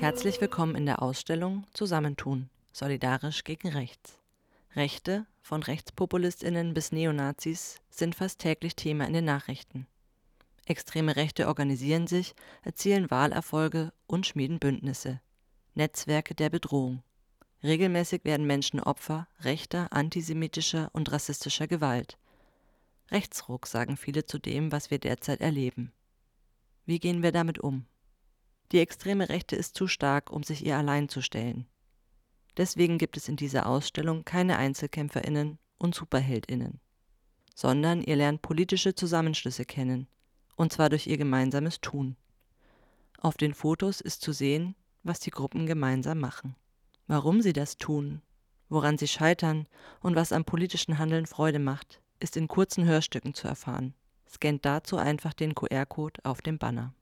Herzlich willkommen in der Ausstellung Zusammentun, solidarisch gegen rechts. Rechte, von Rechtspopulistinnen bis Neonazis, sind fast täglich Thema in den Nachrichten. Extreme Rechte organisieren sich, erzielen Wahlerfolge und schmieden Bündnisse. Netzwerke der Bedrohung. Regelmäßig werden Menschen Opfer rechter, antisemitischer und rassistischer Gewalt. Rechtsruck sagen viele zu dem, was wir derzeit erleben. Wie gehen wir damit um? Die extreme Rechte ist zu stark, um sich ihr allein zu stellen. Deswegen gibt es in dieser Ausstellung keine Einzelkämpferinnen und Superheldinnen, sondern ihr lernt politische Zusammenschlüsse kennen, und zwar durch ihr gemeinsames Tun. Auf den Fotos ist zu sehen, was die Gruppen gemeinsam machen, warum sie das tun, woran sie scheitern und was am politischen Handeln Freude macht, ist in kurzen Hörstücken zu erfahren. Scannt dazu einfach den QR-Code auf dem Banner.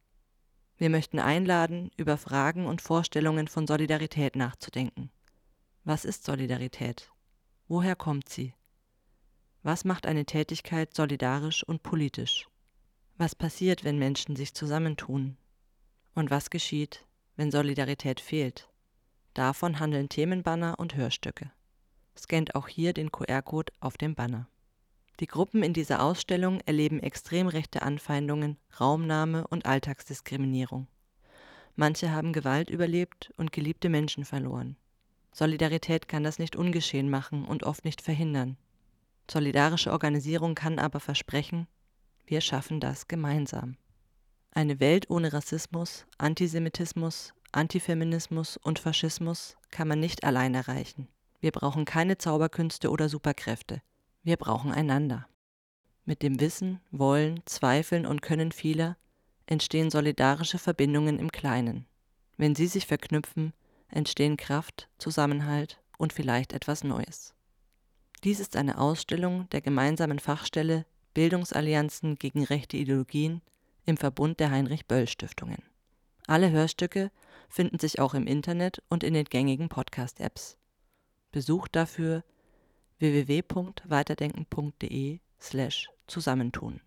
Wir möchten einladen, über Fragen und Vorstellungen von Solidarität nachzudenken. Was ist Solidarität? Woher kommt sie? Was macht eine Tätigkeit solidarisch und politisch? Was passiert, wenn Menschen sich zusammentun? Und was geschieht, wenn Solidarität fehlt? Davon handeln Themenbanner und Hörstücke. Scannt auch hier den QR-Code auf dem Banner. Die Gruppen in dieser Ausstellung erleben extrem rechte Anfeindungen, Raumnahme und Alltagsdiskriminierung. Manche haben Gewalt überlebt und geliebte Menschen verloren. Solidarität kann das nicht ungeschehen machen und oft nicht verhindern. Solidarische Organisierung kann aber versprechen, wir schaffen das gemeinsam. Eine Welt ohne Rassismus, Antisemitismus, Antifeminismus und Faschismus kann man nicht allein erreichen. Wir brauchen keine Zauberkünste oder Superkräfte. Wir brauchen einander. Mit dem Wissen, Wollen, Zweifeln und Können vieler entstehen solidarische Verbindungen im Kleinen. Wenn sie sich verknüpfen, entstehen Kraft, Zusammenhalt und vielleicht etwas Neues. Dies ist eine Ausstellung der gemeinsamen Fachstelle Bildungsallianzen gegen rechte Ideologien im Verbund der Heinrich Böll Stiftungen. Alle Hörstücke finden sich auch im Internet und in den gängigen Podcast-Apps. Besucht dafür www.weiterdenken.de slash zusammentun.